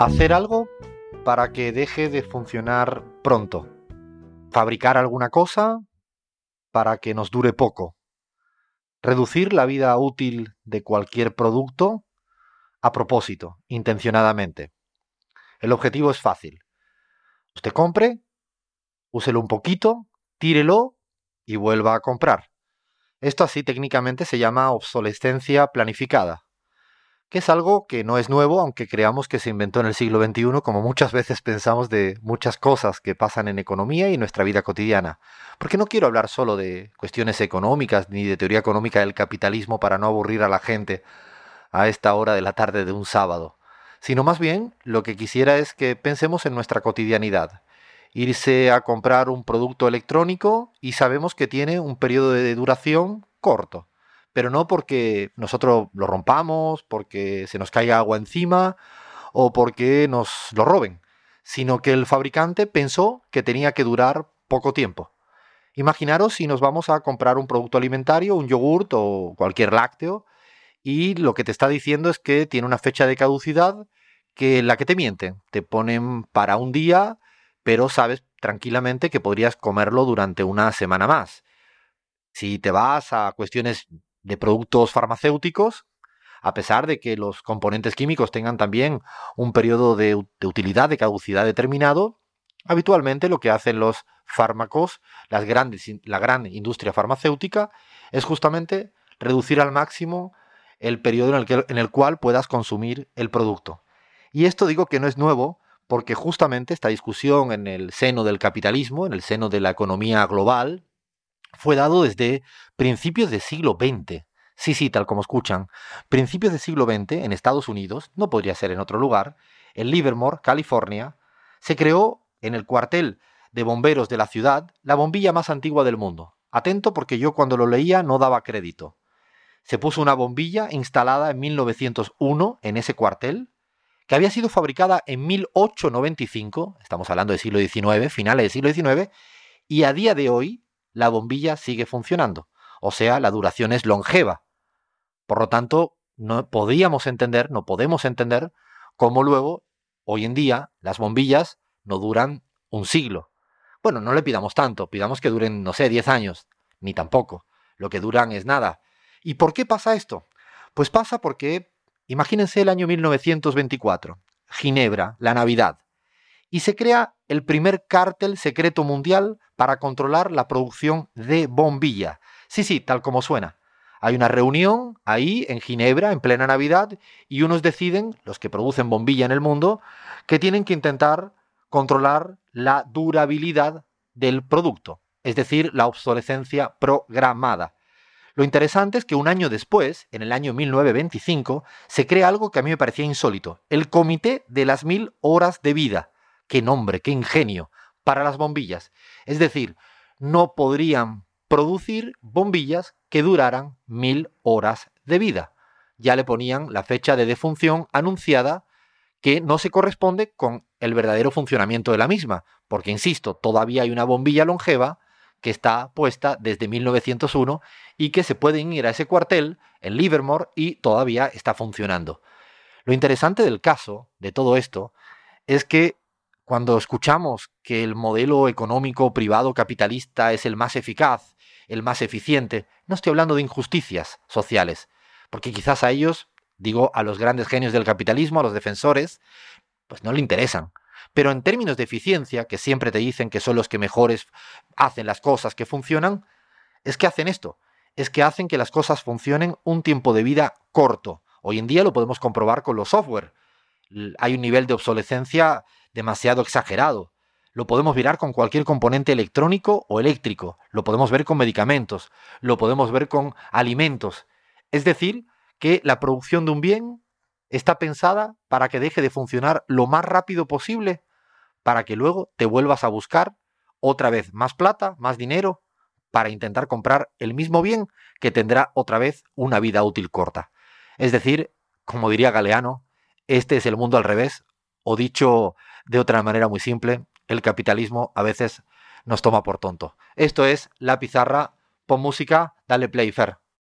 Hacer algo para que deje de funcionar pronto. Fabricar alguna cosa para que nos dure poco. Reducir la vida útil de cualquier producto a propósito, intencionadamente. El objetivo es fácil. Usted compre, úselo un poquito, tírelo y vuelva a comprar. Esto así técnicamente se llama obsolescencia planificada que es algo que no es nuevo, aunque creamos que se inventó en el siglo XXI, como muchas veces pensamos de muchas cosas que pasan en economía y en nuestra vida cotidiana. Porque no quiero hablar solo de cuestiones económicas ni de teoría económica del capitalismo para no aburrir a la gente a esta hora de la tarde de un sábado, sino más bien lo que quisiera es que pensemos en nuestra cotidianidad. Irse a comprar un producto electrónico y sabemos que tiene un periodo de duración corto pero no porque nosotros lo rompamos, porque se nos caiga agua encima o porque nos lo roben, sino que el fabricante pensó que tenía que durar poco tiempo. Imaginaros si nos vamos a comprar un producto alimentario, un yogurt o cualquier lácteo, y lo que te está diciendo es que tiene una fecha de caducidad que la que te mienten. Te ponen para un día, pero sabes tranquilamente que podrías comerlo durante una semana más. Si te vas a cuestiones de productos farmacéuticos, a pesar de que los componentes químicos tengan también un periodo de, utilidad, de caducidad determinado, habitualmente lo que hacen los fármacos, las grandes, la gran industria farmacéutica, es justamente reducir al máximo el periodo en el, en el cual puedas consumir el producto. Y esto digo que no es nuevo, porque justamente esta discusión en el seno del capitalismo, en el seno de la economía global, fue dado desde principios del siglo XX. Sí, sí, tal como escuchan. Principios del siglo XX, en Estados Unidos, no podría ser en otro lugar, en Livermore, California, se creó en el cuartel de bomberos de la ciudad la bombilla más antigua del mundo. Atento porque yo cuando lo leía no daba crédito. Se puso una bombilla instalada en 1901 en ese cuartel, que había sido fabricada en 1895, estamos hablando del siglo XIX, finales del siglo XIX, y a día de hoy la bombilla sigue funcionando. O sea, la duración es longeva. Por lo tanto, no podíamos entender, no podemos entender cómo luego, hoy en día, las bombillas no duran un siglo. Bueno, no le pidamos tanto, pidamos que duren, no sé, 10 años, ni tampoco. Lo que duran es nada. ¿Y por qué pasa esto? Pues pasa porque, imagínense el año 1924, Ginebra, la Navidad, y se crea el primer cártel secreto mundial para controlar la producción de bombilla. Sí, sí, tal como suena. Hay una reunión ahí en Ginebra en plena Navidad y unos deciden, los que producen bombilla en el mundo, que tienen que intentar controlar la durabilidad del producto, es decir, la obsolescencia programada. Lo interesante es que un año después, en el año 1925, se crea algo que a mí me parecía insólito, el Comité de las Mil Horas de Vida. ¡Qué nombre, qué ingenio! para las bombillas. Es decir, no podrían producir bombillas que duraran mil horas de vida. Ya le ponían la fecha de defunción anunciada que no se corresponde con el verdadero funcionamiento de la misma, porque, insisto, todavía hay una bombilla longeva que está puesta desde 1901 y que se pueden ir a ese cuartel en Livermore y todavía está funcionando. Lo interesante del caso, de todo esto, es que cuando escuchamos que el modelo económico privado capitalista es el más eficaz, el más eficiente, no estoy hablando de injusticias sociales, porque quizás a ellos, digo, a los grandes genios del capitalismo, a los defensores, pues no le interesan. Pero en términos de eficiencia, que siempre te dicen que son los que mejores hacen las cosas que funcionan, es que hacen esto, es que hacen que las cosas funcionen un tiempo de vida corto. Hoy en día lo podemos comprobar con los software. Hay un nivel de obsolescencia demasiado exagerado. Lo podemos mirar con cualquier componente electrónico o eléctrico, lo podemos ver con medicamentos, lo podemos ver con alimentos. Es decir, que la producción de un bien está pensada para que deje de funcionar lo más rápido posible, para que luego te vuelvas a buscar otra vez más plata, más dinero, para intentar comprar el mismo bien que tendrá otra vez una vida útil corta. Es decir, como diría Galeano, este es el mundo al revés, o dicho de otra manera muy simple, el capitalismo a veces nos toma por tonto. Esto es La Pizarra, pon música, dale play, Fer.